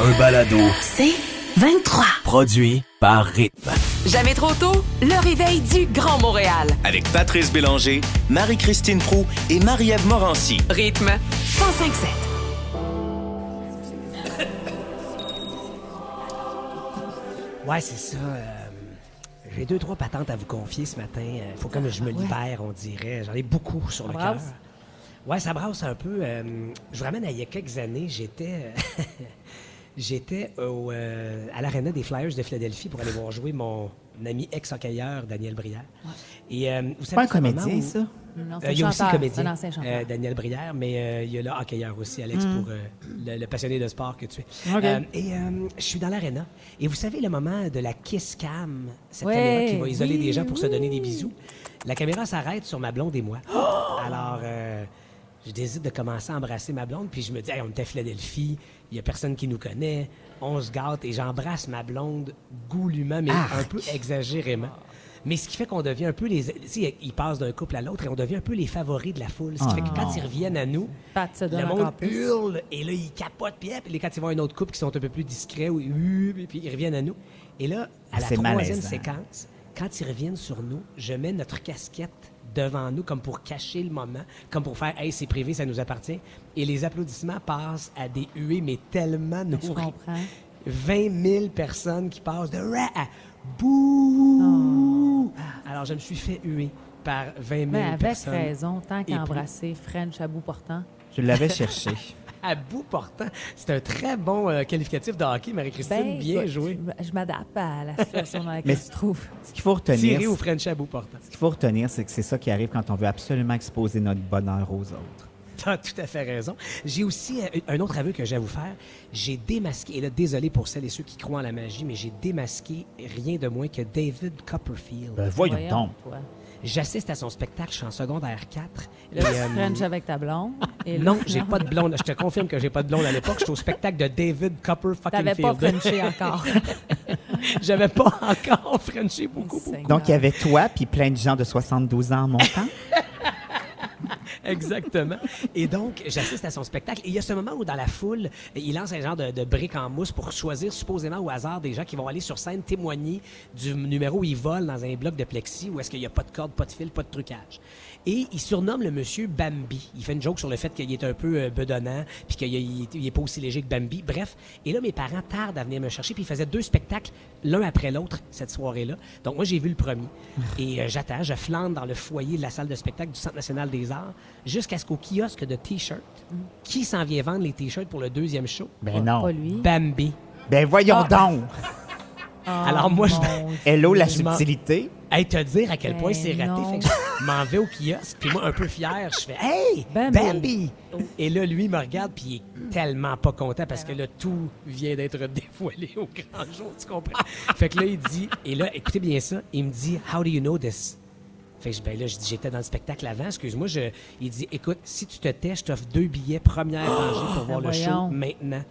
un balado. C'est 23. Produit par Rythme. Jamais trop tôt, le réveil du Grand Montréal. Avec Patrice Bélanger, Marie-Christine Prou et Marie-Ève Morancy. Rythme 1057. Ouais, c'est ça. euh, J'ai deux, trois patentes à vous confier ce matin. Il faut comme je me libère, on dirait. J'en ai beaucoup sur le cœur. brasse? Ouais, ça brasse un peu. euh, je vous ramène à il y a quelques années. J'étais euh, j'étais au, euh, à l'aréna des Flyers de Philadelphie pour aller voir jouer mon ami ex-hockeyeur, Daniel Brière. Et euh, vous savez, Pas un comédien, où- ça? Non, euh, il y a aussi comédien, un ancien chanteur. euh, Daniel Brière, mais euh, il y a le hockeyeur aussi, Alex, Mm. pour euh, le, le passionné de sport que tu es. Euh, et euh, je suis dans l'aréna. Et vous savez le moment de la kiss cam, cette Ouais, caméra qui va isoler oui, des gens pour se donner des bisous. La caméra s'arrête sur ma blonde et moi. Alors, euh, je décide de commencer à embrasser ma blonde, puis je me dis, Hey, on était à Philadelphie, il y a personne qui nous connaît, on se gâte, et j'embrasse ma blonde goulûment, mais un peu exagérément. Mais ce qui fait qu'on devient un peu les. Tu sais, ils passent d'un couple à l'autre et on devient un peu les favoris de la foule. Ce qui fait que quand ils reviennent à nous, le monde hurle et là, ils capotent. Puis et quand ils voient un autre couple qui sont un peu plus discrets, ou, et puis ils reviennent à nous. Et là, à la troisième séquence, quand ils reviennent sur nous, je mets notre casquette devant nous comme pour cacher le moment, comme pour faire Hey, c'est privé, ça nous appartient. Et les applaudissements passent à des huées, mais tellement Je nourries. comprends. 20 000 personnes qui passent de ra à bouh. Alors, je me suis fait huer par 20 000 Mais avec personnes. raison, tant Et qu'à plus. embrasser French à bout portant. Je l'avais cherché. À bout portant. C'est un très bon euh, qualificatif de hockey, Marie-Christine. Ben, bien écoute, joué. Je, je m'adapte à la situation dans laquelle Mais- tu te trouves. Ce qu'il faut retenir, Tiré au ce French à bout portant. qu'il faut retenir, c'est que c'est ça qui arrive quand on veut absolument exposer notre bonheur aux autres. Tu as tout à fait raison. J'ai aussi euh, un autre aveu que j'ai à vous faire. J'ai démasqué, et là, désolé pour celles et ceux qui croient en la magie, mais j'ai démasqué rien de moins que David Copperfield. Ben, voyons, donc. toi. J'assiste à son spectacle, je suis en secondaire 4. Là, et, tu euh, French avec ta blonde. et là, non, j'ai pas de blonde. Je te confirme que j'ai pas de blonde à l'époque. J'étais au spectacle de David Copper fucking T'avais pas. Frenché encore. J'avais pas encore Frenché beaucoup. beaucoup. Donc, il y avait toi puis plein de gens de 72 ans en montant? Exactement. Et donc, j'assiste à son spectacle. Et il y a ce moment où, dans la foule, il lance un genre de, de brique en mousse pour choisir, supposément au hasard, des gens qui vont aller sur scène témoigner du numéro où il vole dans un bloc de plexi où est-ce qu'il n'y a pas de corde, pas de fil, pas de trucage. Et il surnomme le monsieur Bambi. Il fait une joke sur le fait qu'il est un peu euh, bedonnant, puis qu'il il est- il est pas aussi léger que Bambi. Bref. Et là, mes parents tardent à venir me chercher, puis ils faisaient deux spectacles, l'un après l'autre, cette soirée-là. Donc, moi, j'ai vu le premier. Et euh, j'attends, je flanne dans le foyer de la salle de spectacle du Centre national des arts, jusqu'à ce qu'au kiosque de T-shirts, qui s'en vient vendre les T-shirts pour le deuxième show? Ben non. Pas lui. Bambi. Ben voyons Ah. donc. Alors, moi, je. Hello, la subtilité. Hey, te dire à quel point Ben c'est raté. Fait que je m'en vais au kiosque, puis moi, un peu fier, je fais Hey, Bambi. Bambi! Et là, lui, il me regarde, puis il est tellement pas content parce que là, tout vient d'être dévoilé au grand jour, tu comprends? fait que là, il dit, et là, écoutez bien ça, il me dit How do you know this? Fait que ben là, je dis, j'étais dans le spectacle avant, excuse-moi. Je, il dit, écoute, si tu te tais, je t'offre deux billets première rangée pour voir le show voyons. maintenant.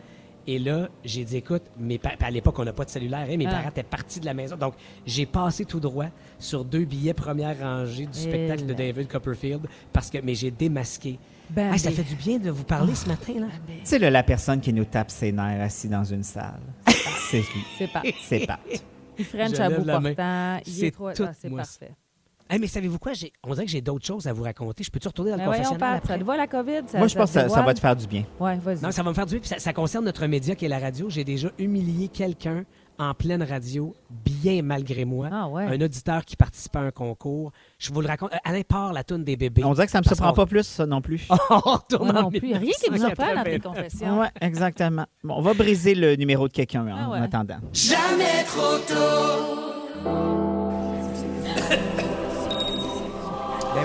Et là, j'ai dit, écoute, mes pa- à l'époque, on n'a pas de cellulaire, hein, mes Ah. parents étaient partis de la maison. Donc, j'ai passé tout droit sur deux billets première rangée du spectacle de. David Copperfield, parce que, mais j'ai démasqué. Hey, ça fait du bien de vous parler ce matin, là. Tu sais, la personne qui nous tape ses nerfs assis dans une salle. C'est lui. C'est pas. C'est pas. Il French à bout portant. Il est trop... tout ah, c'est moi, parfait. Hey, mais savez-vous quoi? J'ai- On dirait que j'ai d'autres choses à vous raconter. Je peux-tu retourner dans le Mais voyons, confessionnal Pat, ça après? te va la COVID? Ça, Moi, je pense que ça, ça va te faire du bien. Ouais, vas-y. Non, ça va me faire du bien. puis Ça, ça concerne notre média qui est la radio. J'ai déjà humilié quelqu'un en pleine radio, bien malgré moi. Ah ouais. Un auditeur qui participait à un concours. Je vous le raconte. Euh, Alain part la toune des bébés. On dirait que ça me Parce surprend pas plus, ça non plus. On retourne en non plus. Rien qui me surprend dans tes 1989. confessions. Ouais, exactement. Bon, on va briser le numéro de quelqu'un en Ah ouais. attendant. Ben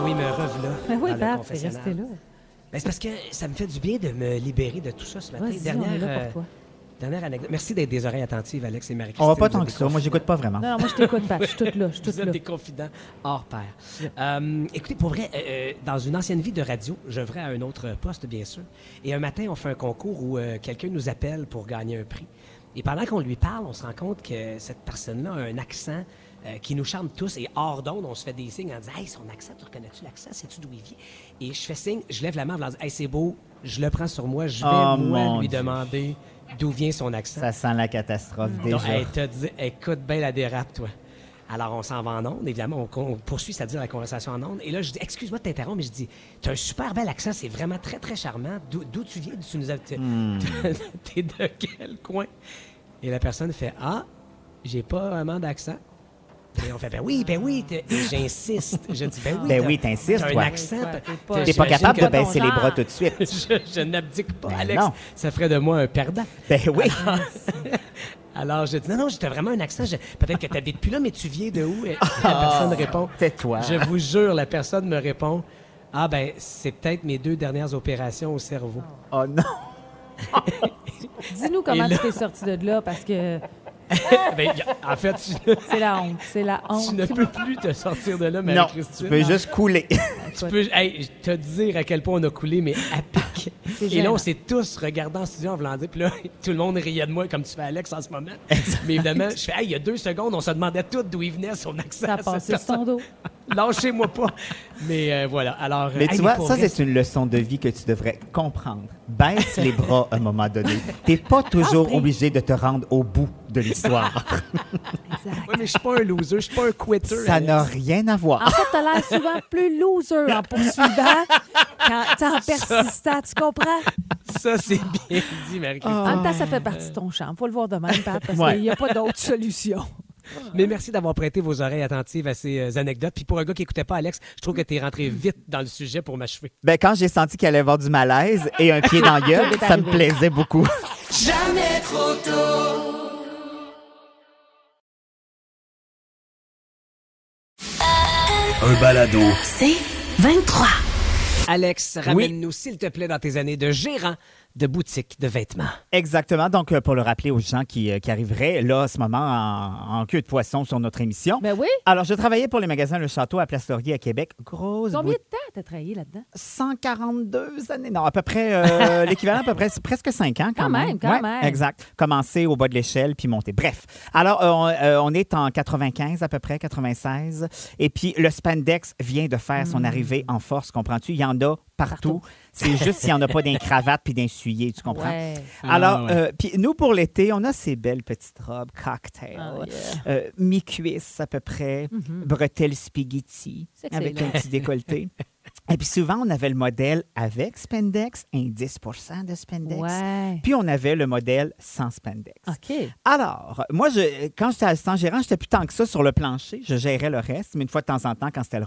oui, me revoilà. Mais oui, Pat, c'est resté là. Ben, c'est parce que ça me fait du bien de me libérer de tout ça ce matin. Vas-y, on est Dernière, là euh, pour toi. dernière anecdote. Merci d'être des oreilles attentives, Alex et marie On va pas tant que ça. Moi, j'écoute pas vraiment. Non, non, moi, je t'écoute, Pat. Je suis toute là. Je suis Vous toute êtes là. des confidents hors pair. Euh, écoutez, pour vrai, euh, dans une ancienne vie de radio, j'œuvrais à un autre poste, bien sûr. Et un matin, on fait un concours où euh, quelqu'un nous appelle pour gagner un prix. Et pendant qu'on lui parle, on se rend compte que cette personne-là a un accent euh, qui nous charme tous. Et hors d'onde, on se fait des signes en disant Hey, son accent, tu reconnais-tu l'accent? Sais-tu d'où il vient? Et je fais signe, je lève la main en disant Hey, c'est beau, je le prends sur moi, je vais, Oh, moi, lui Dieu. demander d'où vient son accent. Ça sent la catastrophe déjà. Donc, elle dit, écoute bien la dérape, toi. Alors, on s'en va en onde, évidemment, on, on poursuit, c'est-à-dire la conversation en onde. Et là, je dis, excuse-moi de t'interrompre, mais je dis, tu as un super bel accent, c'est vraiment très, très charmant. D'où tu viens? Tu nous as. T'es de quel coin? Et la personne fait, ah, j'ai pas vraiment d'accent. Et on fait, ben oui, ben oui, t'es- et j'insiste. Je dis, ben oui. Ben t'as- oui, t'insistes, t'as un toi. accent. T'es pas- T'es pas capable de baisser les bras tout de suite. je, je n'abdique pas, Ben Alex. non. Ça ferait de moi un perdant. Ben oui. Alors, je dis, non, non, j'étais vraiment un accent. Je- Peut-être que tu n'habites plus là, mais tu viens de où? Et la personne répond. Tais-toi. Je vous jure, la personne me répond, ah ben, c'est peut-être mes deux dernières opérations au cerveau. Oh non. Dis-nous comment Et là- tu t'es sorti de là parce que Ben, y a- en fait, tu, c'est la honte. C'est la honte. tu ne peux plus te sortir de là, Non, Marie-Christine. tu peux juste couler. Tu peux hey, te dire à quel point on a coulé, mais à pic. Et là, on s'est tous regardés en studio en voulant dire, puis là, tout le monde riait de moi, comme tu fais Alex en ce moment. Mais évidemment, je fais, hey, il y a deux secondes, on se demandait tout d'où il venait son accent. Ça a passé ton dos. Lâchez-moi pas. Mais euh, voilà. Alors, Mais hey, tu vois, ça, c'est une leçon de vie que tu devrais comprendre. Baisse les bras à un moment donné. T'es pas toujours Ah, obligé de te rendre au bout de l'histoire. Exact. Ouais, mais je suis pas un loser, je suis pas un quitter. Ça n'a rien à En voir. fait, t'as l'air souvent plus loser en poursuivant qu'en en persistant. Tu comprends? Ça, c'est bien dit, Marie-Christine. En même temps, ça fait partie de ton champ. Faut le voir de même, Pat, parce Ouais. qu'il n'y a pas d'autre solution. Mais merci d'avoir prêté vos oreilles attentives à ces euh, anecdotes. Puis pour un gars qui écoutait pas Alex, je trouve que tu es rentré vite dans le sujet pour m'achever. Ben, quand j'ai senti qu'il allait y avoir du malaise et un pied dans la gueule, ça me plaisait beaucoup. Un balado. C'est 23. Alex, ramène-nous, s'il te plaît, dans tes années de gérant de boutique de vêtements. Exactement. Donc, euh, pour le rappeler aux gens qui, euh, qui arriveraient, là, à ce moment, en, en queue de poisson sur notre émission. Ben oui. Alors, je travaillais pour les magasins Le Château à Place Laurier à Québec. Grosse Combien de temps t'as travaillé là-dedans? 142 années. Non, à peu près, euh, l'équivalent à peu près, c'est presque 5 ans quand, Quand même, quand même. Exact. Commencer au bas de l'échelle puis monter. Bref. Alors, euh, on, euh, on est en 95 à peu près, 96. Et puis, le spandex vient de faire son arrivée en force, comprends-tu? Il y en a partout. Hmm. Partout. C'est juste s'il n'y en a pas d'un cravate puis d'un soulier, tu comprends? Ouais. Alors, Ah, ouais. euh, puis nous, pour l'été, on a ces belles petites robes cocktail, Ah, yeah. euh, mi-cuisse à peu près, bretelles spaghetti, avec un petit décolleté. Et puis souvent, on avait le modèle avec spandex, un 10 de spandex. Ouais. Puis on avait le modèle sans spandex. OK. Alors, moi, je, quand j'étais assistant gérant, j'étais plus tant que ça sur le plancher. Je gérais le reste, mais une fois de temps en temps, quand c'était le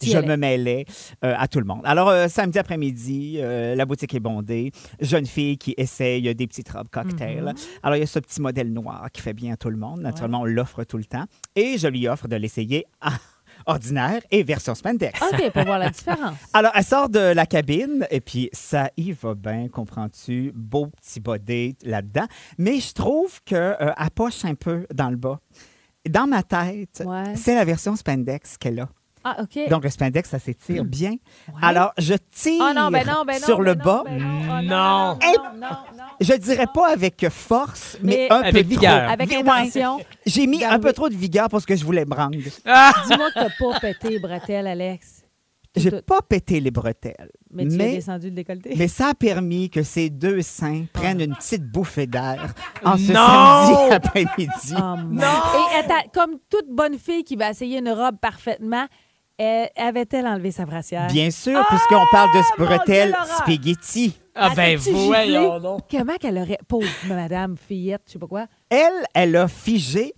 Tu y je me mêlais euh, à tout le monde. Alors, euh, samedi après-midi, euh, la boutique est bondée. Jeune fille qui essaye des petites robes cocktail. Mhm. Alors, il y a ce petit modèle noir qui fait bien à tout le monde. Naturellement, on l'offre tout le temps. Et je lui offre de l'essayer à ordinaire et version spandex. OK, pour voir la différence. Alors, elle sort de la cabine et puis ça y va bien, comprends-tu? Beau petit body là-dedans. Mais je trouve qu'elle poche un peu dans le bas. Dans ma tête, Ouais. c'est la version spandex qu'elle a. Ah, OK. Donc, le spandex, ça s'étire bien. Ouais. Alors, je tire Ah non, ben non, ben non. sur ben le non, bas. ben non, Non. non, non, non, non. Je dirais pas avec force, mais, Mais un avec peu vigueur. trop. Avec intention. J'ai mis un peu trop de vigueur pour ce que je voulais me rendre. Dis-moi que t'as pas pété les bretelles, Alex. J'ai Tout- pas pété les bretelles. Mais tu as mais descendu le décolleté? Mais ça a permis que ces deux seins prennent une petite bouffée d'air en ce Non! samedi après-midi. Oh, mon- Et attends, comme toute bonne fille qui va essayer une robe parfaitement, avait-elle enlevé sa brassière? Bien sûr, puisqu'on parle de ce Dieu, bretelle Laura! spaghetti. Ah ben, voyons donc. Comment qu'elle aurait... Pauvre madame, fillette, je sais pas quoi? Elle, elle a figé.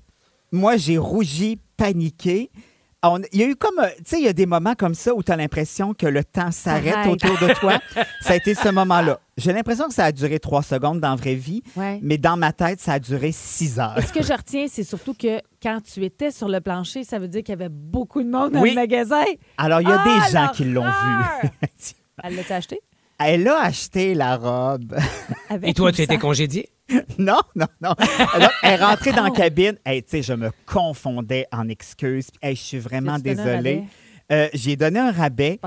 Moi, j'ai rougi, paniqué. On- il y a eu comme, euh, tu sais, il y a des moments comme ça où tu as l'impression que le temps s'arrête autour de toi. ça a été ce moment-là. J'ai l'impression que ça a duré trois secondes dans la vraie vie, Ouais. mais dans ma tête, ça a duré six heures. Ce que je retiens, c'est surtout que quand tu étais sur le plancher, ça veut dire qu'il y avait beaucoup de monde dans Oui. le magasin. Alors, il y a Ah, des gens qui l'ont vu. Elle l'a acheté? Elle a acheté la robe. Avec Et toi, tu étais congédié? Non, non, non. Alors, elle est rentrée dans la cabine. Hey, tu sais, je me confondais en excuses. Hey, je suis vraiment un désolée. rabais? Euh, J'ai donné un rabais,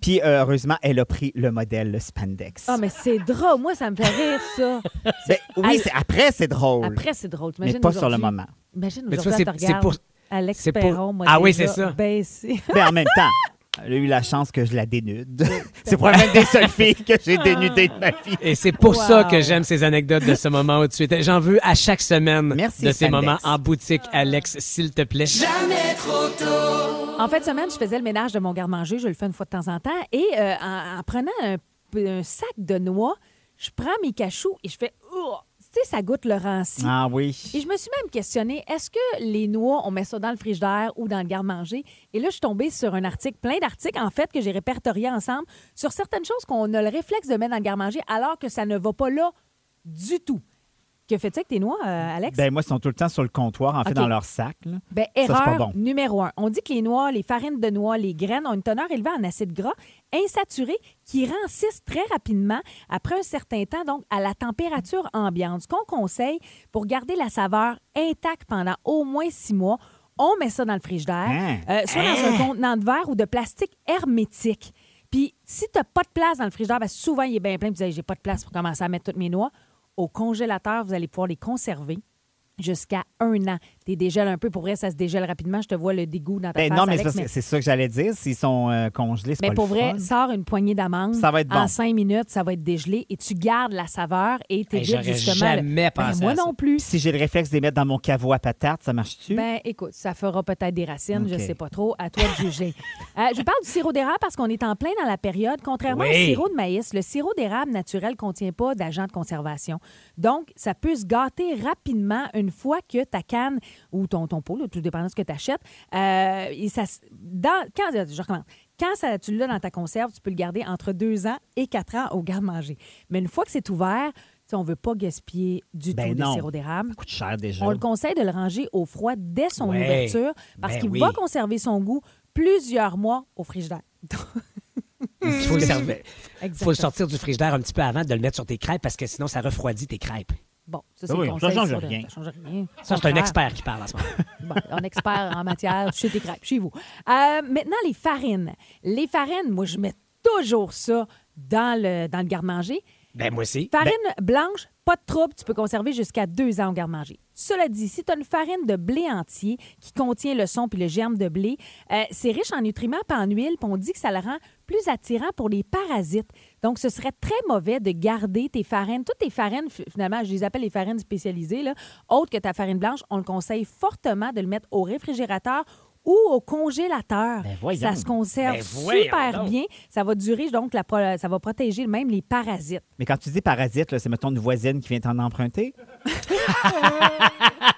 puis euh, heureusement, elle a pris le modèle, le spandex. Ah, mais c'est drôle. Moi, ça me fait rire, ça. Ben, oui, c'est- après, c'est drôle. Après, c'est drôle. mais T'imagines pas sur le aujourd'hui- moment. Imagine Mais tu aujourd'hui, vois, elle te c'est- c'est regarde. pour- Alex c'est pour- Perron, moi, Ah oui, déjà c'est ça. baissé. Ben, en même temps, Elle a eu la chance que je la dénude. C'est probablement des seules filles que j'ai dénudées de ma vie. Et c'est pour Wow. ça que j'aime ces anecdotes de ce moment où tu étais. J'en veux à chaque semaine Merci, de ces Alex. moments en boutique, Alex, s'il te plaît. En fin de semaine, je faisais le ménage de mon garde-manger. Je le fais une fois de temps en temps. Et euh, en, en prenant un, un sac de noix, je prends mes cachous et je fais... Tu sais, ça goûte le ranci. Ah oui. Et je me suis même questionné, est-ce que les noix, on met ça dans le frigidaire ou dans le garde-manger? Et là, je suis tombée sur un article, plein d'articles, en fait, que j'ai répertoriés ensemble sur certaines choses qu'on a le réflexe de mettre dans le garde-manger alors que ça ne va pas là du tout. Que fais-tu avec tes noix, euh, Alex? Ben moi, ils sont tout le temps sur le comptoir, en fait, dans leur sac. là. Ben, erreur pas bon. numéro un. On dit que les noix, les farines de noix, les graines ont une teneur élevée en acides gras insaturés qui rancissent très rapidement après un certain temps, donc à la température ambiante. Ce qu'on conseille pour garder la saveur intacte pendant au moins six mois, on met ça dans le frigidaire, Hein? euh, soit dans un contenant de verre ou de plastique hermétique. Puis, si tu n'as pas de place dans le frigidaire, ben, souvent, il est bien plein, puis j'ai pas de place pour commencer à mettre toutes mes noix. Au congélateur, vous allez pouvoir les conserver jusqu'à un an. Tu dégèles un peu. Pour vrai, ça se dégèle rapidement. Je te vois le dégoût dans ta Ben face, non, mais c'est Alex, mais- ça que j'allais dire. S'ils sont euh, congelés, c'est mais pas pour le vrai, fun. sors une poignée d'amandes. Ça va être bon. En cinq minutes, ça va être dégelé et tu gardes la saveur et Hey, t'évites j'aurais justement. le- jamais Ben, pensé moi à ça. non plus. Si j'ai le réflexe de les mettre dans mon caveau à patates, ça marche-tu? Ben, écoute, ça fera peut-être des racines, je OK. sais pas trop. À toi de juger. Euh, je parle du sirop d'érable parce qu'on est en plein dans la période. Contrairement Oui. au sirop de maïs, le sirop d'érable naturel ne contient pas d'agent de conservation. Donc, ça peut se gâter rapidement une fois que ta canne ou ton, ton pot, là, tout dépendant de ce que tu achètes, et ça, dans, quand, je recommence. Quand ça, tu l'as dans ta conserve, tu peux le garder entre deux ans et quatre ans au garde-manger. Mais une fois que c'est ouvert, on ne veut pas gaspiller du Ben tout non. sirop d'érable. Ça coûte cher déjà. On le conseille de le ranger au froid dès son Ouais. ouverture parce Ben qu'il oui. va conserver son goût plusieurs mois au frigidaire. Il faut le, faut le sortir du frigidaire un petit peu avant de le mettre sur tes crêpes parce que sinon, ça refroidit tes crêpes. Bon, ça, c'est oui, le ça change rien. Ça change rien. Ça, c'est un expert qui parle en ce moment. Bon, un expert en matière chez tes crêpes, chez vous. Euh, maintenant, les farines. Les farines, moi, je mets toujours ça dans le, dans le garde-manger. Ben, moi aussi. Farine blanche, pas de trouble, tu peux conserver jusqu'à deux ans au garde-manger. Cela dit, si tu as une farine de blé entier qui contient le son puis le germe de blé, euh, c'est riche en nutriments et en huile, puis on dit que ça le rend plus attirant pour les parasites. Donc, ce serait très mauvais de garder tes farines, toutes tes farines, fi- finalement, je les appelle les farines spécialisées, autres que ta farine blanche, on le conseille fortement de le mettre au réfrigérateur ou au congélateur. Ben ça se conserve Ben super donc. bien. Ça va durer, donc la ça va protéger même les parasites. Mais quand tu dis parasite, c'est mettons une voisine qui vient t'en emprunter?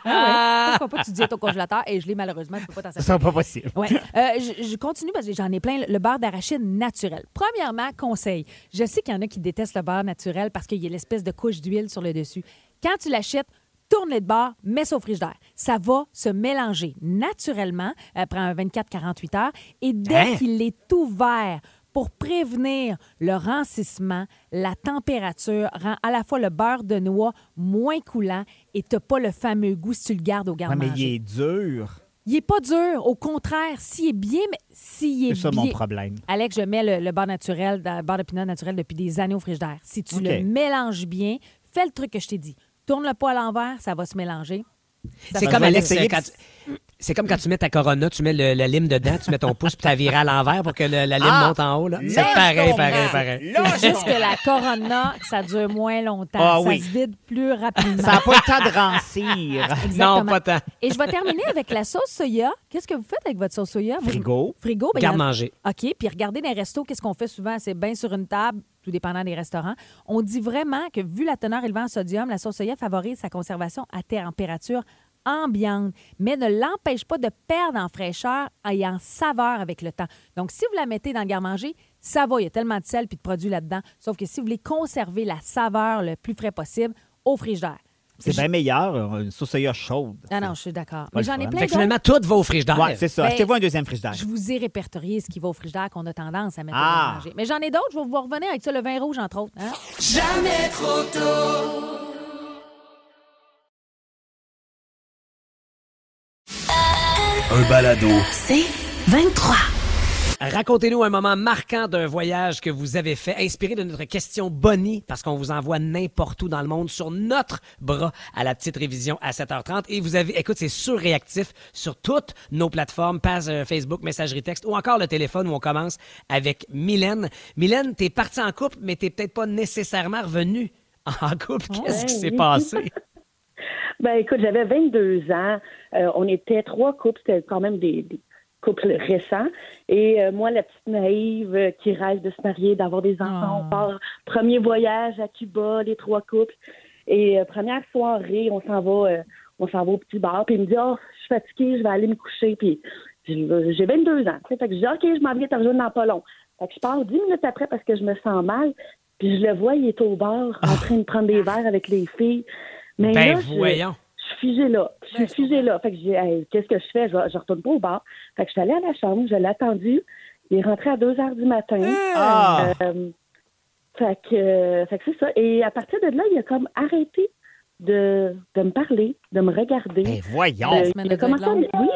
Ah ouais. Pourquoi pas tu dis ton congélateur? Et je l'ai malheureusement, tu peux pas t'en Ça servir. sera pas possible. Ouais. Euh, je, je continue parce que j'en ai plein. Le beurre d'arachide naturel. Premièrement, conseil. Je sais qu'il y en a qui détestent le beurre naturel parce qu'il y a l'espèce de couche d'huile sur le dessus. Quand tu l'achètes, tourne-le de bord, mets ça au frigidaire. Ça va se mélanger naturellement après un 24-48 heures. Et dès Hein? qu'il est ouvert, pour prévenir le rancissement, la température rend à la fois le beurre de noix moins coulant et tu n'as pas le fameux goût si tu le gardes au Ouais, garde-manger. mais il est dur. Il est pas dur. Au contraire, s'il est bien, mais s'il est C'est ça bien... mon problème. Alex, je mets le, le beurre naturel, le beurre de pinot naturel depuis des années au frigidaire. Si tu le mélanges bien, fais le truc que je t'ai dit. Tourne-le pas à l'envers, ça va se mélanger. C'est comme se Alex, mélanger. essayer, quand tu- c'est comme quand tu mets ta Corona, tu mets le, la lime dedans, tu mets ton pouce puis tu la viré à l'envers pour que le- la lime Ah! monte en haut. là. C'est pareil, pareil, pareil. C'est juste que la Corona, ça dure moins longtemps. Ah ça oui. se vide plus rapidement. Ça n'a pas le temps de rancir. Non, Exactement. pas tant. Et je vais terminer avec la sauce soya. Qu'est-ce que vous faites avec votre sauce soya? Frigo. Frigo. ben, Garde-manger. OK. Puis regardez dans les restos, qu'est-ce qu'on fait souvent? C'est bien sur une table, tout dépendant des restaurants. On dit vraiment que, vu la teneur élevée en sodium, la sauce soya favorise sa conservation à température ambiante, mais ne l'empêche pas de perdre en fraîcheur et en saveur avec le temps. Donc, si vous la mettez dans le garde-manger, ça va, il y a tellement de sel puis de produits là-dedans. Sauf que si vous voulez conserver la saveur le plus frais possible, au frigidaire. C'est bien meilleur, euh, une sauce soya chaude. Ah non, je suis d'accord. Mais j'en ai plein Fait que finalement, tout va au frigidaire. Ouais, c'est ça. Ben, Achetez-vous un deuxième frigidaire. Je vous ai répertorié ce qui va au frigidaire qu'on a tendance à mettre Ah. au manger. Mais j'en ai d'autres, je vais vous revenir avec ça, le vin rouge, entre autres. hein? Un balado. C'est 23. Racontez-nous un moment marquant d'un voyage que vous avez fait, inspiré de notre question Bonnie, parce qu'on vous envoie n'importe où dans le monde sur notre bras à la petite révision à 7h30. Et vous avez, écoute, c'est surréactif sur toutes nos plateformes, page euh, Facebook, messagerie texte ou encore le téléphone où on commence avec Mylène. Mylène, t'es partie en couple, mais t'es peut-être pas nécessairement revenue en couple. Qu'est-ce qui s'est passé? Ben écoute, j'avais 22 ans. Euh, on était trois couples, c'était quand même des, des couples récents. Et euh, moi, la petite naïve euh, qui rêve de se marier, d'avoir des enfants, Oh. on part premier voyage à Cuba, les trois couples. Et euh, première soirée, on s'en va, on s'en va au petit bar. Puis il me dit, oh, je suis fatiguée, je vais aller me coucher. Puis j'ai j'ai 22 ans. Fait que je dis, ok, je m'en viens te rejoindre dans pas long. Fait que je pars 10 minutes après parce que je me sens mal. Puis je le vois, il est au bar en train de prendre des verres avec les filles. Mais Ben là, voyons. je suis figée là. Je suis figée là. Fait que j'ai, hey, qu'est-ce que je fais? Je, je retourne pas au bar. Fait que je suis allée à la chambre, je l'ai attendu. Il est rentré à 2 heures du matin. Ah! Euh, fait que, euh, fait que c'est ça. Et à partir de là, il a comme arrêté de, de me parler, de me regarder. Ben voyons. Euh, il a commencé à me-. Oui,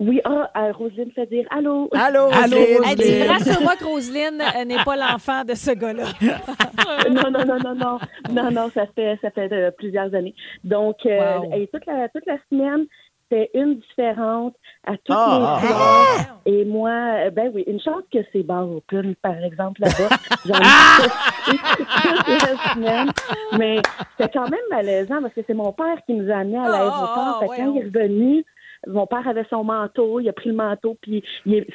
oui. Ah, euh, Roselyne fait dire Allô? Allô, Allô, Roselyne? Elle dit, Roselyne. rassure-moi que Roselyne euh, n'est pas l'enfant de ce gars-là. non, non, non, non, non. Non, non, ça fait, ça fait euh, plusieurs années. Donc, euh, Wow. et toute, la, toute la semaine, c'était une différente à toutes Ah, les ah, soirs. Et moi, euh, ben oui, une chance que c'est bar open, par exemple, là-bas. J'en ai toute la semaine. Mais c'était quand même malaisant parce que c'est mon père qui nous a amenés à l'aéroport. Ah, que quand ouais, il est revenu, mon père avait son manteau, il a pris le manteau, puis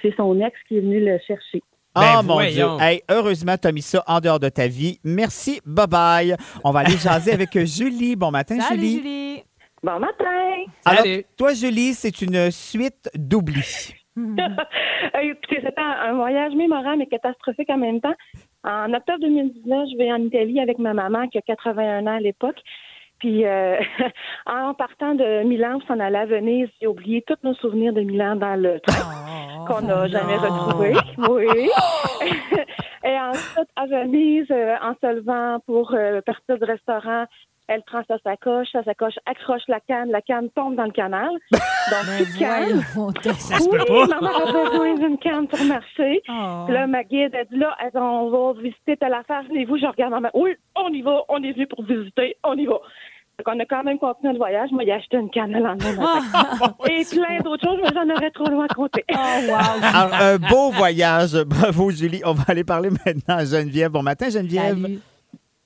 c'est son ex qui est venu le chercher. Ah, Ben mon voyons. Dieu. Hey, heureusement, tu as mis ça en dehors de ta vie. Merci. Bye-bye. On va aller jaser avec Julie. Bon matin, Salut, Julie. Julie. Bon matin! Alors, Salut. toi, Julie, c'est une suite d'oubli. Écoutez, c'était un, un voyage mémorable et catastrophique en même temps. En octobre 2019, je vais en Italie avec ma maman qui a 81 ans à l'époque. Puis euh, en partant de Milan, on s'en allait à Venise, j'ai oublié tous nos souvenirs de Milan dans le train Oh, qu'on n'a jamais retrouvé. Oui. Et ensuite, à Venise, euh, en se levant pour euh, partir du restaurant, elle prend sa sacoche, sa sacoche accroche la canne, la canne tombe dans le canal. Donc, plus de canne. Ça se oui, peut pas. maman a besoin d'une canne pour marcher. Oh. Puis là, ma guide a dit là, elle dit, on va visiter telle affaire. Et vous, je regarde maman. Oui, on y va, on est venu pour visiter, on y va. Donc, on a quand même continué le voyage. Moi, a acheté une canne le lendemain matin. Et plein d'autres choses, mais j'en aurais trop loin à compter. Oh, wow. Alors, un beau voyage. Bravo, Julie. On va aller parler maintenant à Geneviève. Bon matin, Geneviève. Salut.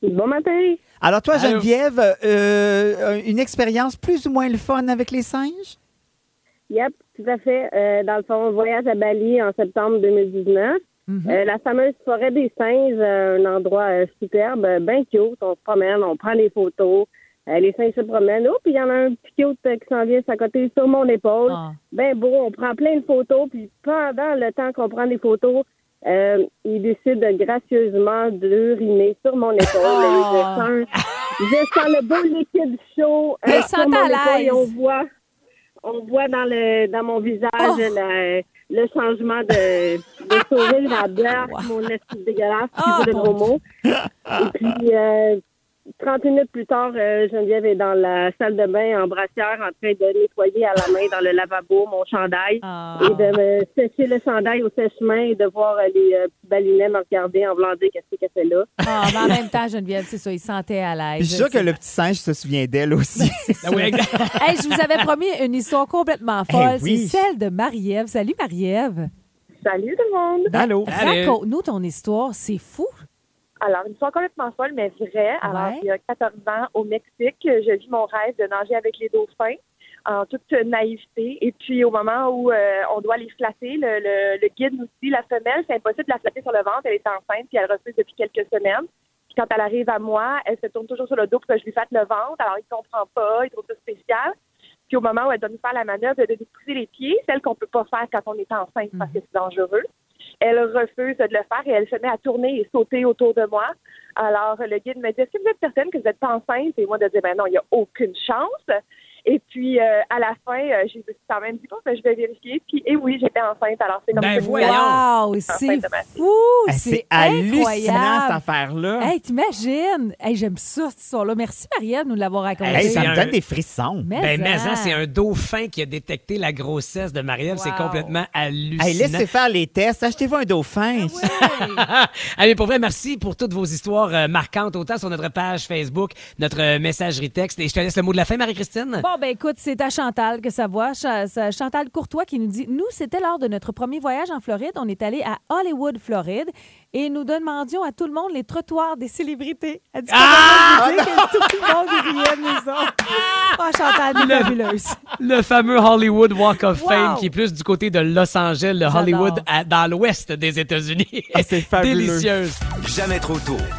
Bon matin! Alors, toi, Allô? Geneviève, euh, une expérience plus ou moins le fun avec les singes? Yep, tout à fait. Euh, dans le fond, voyage à Bali en septembre 2019. Euh, la fameuse forêt des singes, euh, un endroit euh, superbe, euh, bien cute. On se promène, on prend des photos. Euh, les singes se promènent. Oh, puis il y en a un petit cute euh, qui s'en vient à côté sur mon épaule. Ah. Ben beau, on prend plein de photos. Puis pendant le temps qu'on prend des photos, euh, il décide gracieusement d'uriner sur mon épaule. Oh. Je sens, je sens le beau liquide chaud Mais sur sens-toi mon à épaule et on voit, on voit dans le dans mon visage Oh. le, le changement de, de sourire à blague, mon esprit dégueulasse, Oh, puis pas de mon gros mots. Et puis, euh, 30 minutes plus tard, euh, Geneviève est dans la salle de bain en brassière en train de nettoyer à la main dans le lavabo mon chandail Ah. et de me sécher le chandail au sèche-main et de voir euh, les euh, petits balinets me regarder en voulant dire qu'est-ce qu'elle fait là. Ah, mais en même temps, Geneviève, c'est ça, il se sentait à l'aise. Je suis sûr que le petit singe se souvient d'elle aussi. Ah. Hey, je vous avais promis une histoire complètement folle. Eh oui. C'est celle de Marie-Ève. Salut, Marie-Ève. Salut tout le monde! Allô? Raconte-nous ton histoire. C'est fou. Alors, une histoire complètement folle, mais vraie. Alors, Ouais. il y a 14 ans, au Mexique, je vis mon rêve de nager avec les dauphins en toute naïveté. Et puis, au moment où euh, on doit les flatter, le, le- le guide nous dit, la femelle, c'est impossible de la flatter sur le ventre, elle est enceinte, puis elle refuse depuis quelques semaines. Puis quand elle arrive à moi, elle se tourne toujours sur le dos pour que je lui fasse le ventre. Alors, il comprend pas, il trouve ça spécial. Puis au moment où elle doit nous faire la manœuvre de dépousser les pieds, celle qu'on peut pas faire quand on est enceinte parce que c'est dangereux, elle refuse de le faire et elle se met à tourner et sauter autour de moi. Alors le guide me dit Est-ce que vous êtes certaine que vous n'êtes pas enceinte? Et moi de dire Ben non, il n'y a aucune chance. Et puis, euh, à la fin, euh, j'ai quand même dit, bon, ben, je vais vérifier. Puis, et oui, j'étais enceinte. Alors, c'est comme Ben ça. Wow, Enceinte c'est de ma fille. fou! Eh, C'est C'est hallucinant, cette affaire-là. Hey, t'imagines? Hey, j'aime ça, cette histoire-là. Merci, Marie-Ève, de nous l'avoir raconté. Hey, ça me un- donne des frissons. Mais Ben, mais ça. ça, c'est un dauphin qui a détecté la grossesse de Marie-Ève. C'est complètement hallucinant. Hey, laissez faire les tests. Achetez-vous un dauphin. Allez, pour vrai, merci pour toutes vos histoires euh, marquantes, autant sur notre page Facebook, notre euh, messagerie texte. Et je te laisse le mot de la fin, Marie-Christine. Bon, ben écoute, c'est à Chantal que ça voit. Chantal Courtois qui nous dit Nous, c'était lors de notre premier voyage en Floride. On est allé à Hollywood, Floride, et nous demandions à tout le monde les trottoirs des célébrités. Elle dit Ah! que tout le monde riait nous autres? Oh, Chantal, fabuleuse. Le fameux Hollywood Walk of Wow. Fame qui est plus du côté de Los Angeles, le. Hollywood à- dans l'ouest des États-Unis. Ah, c'est fabuleux. Délicieuse. Jamais trop tôt.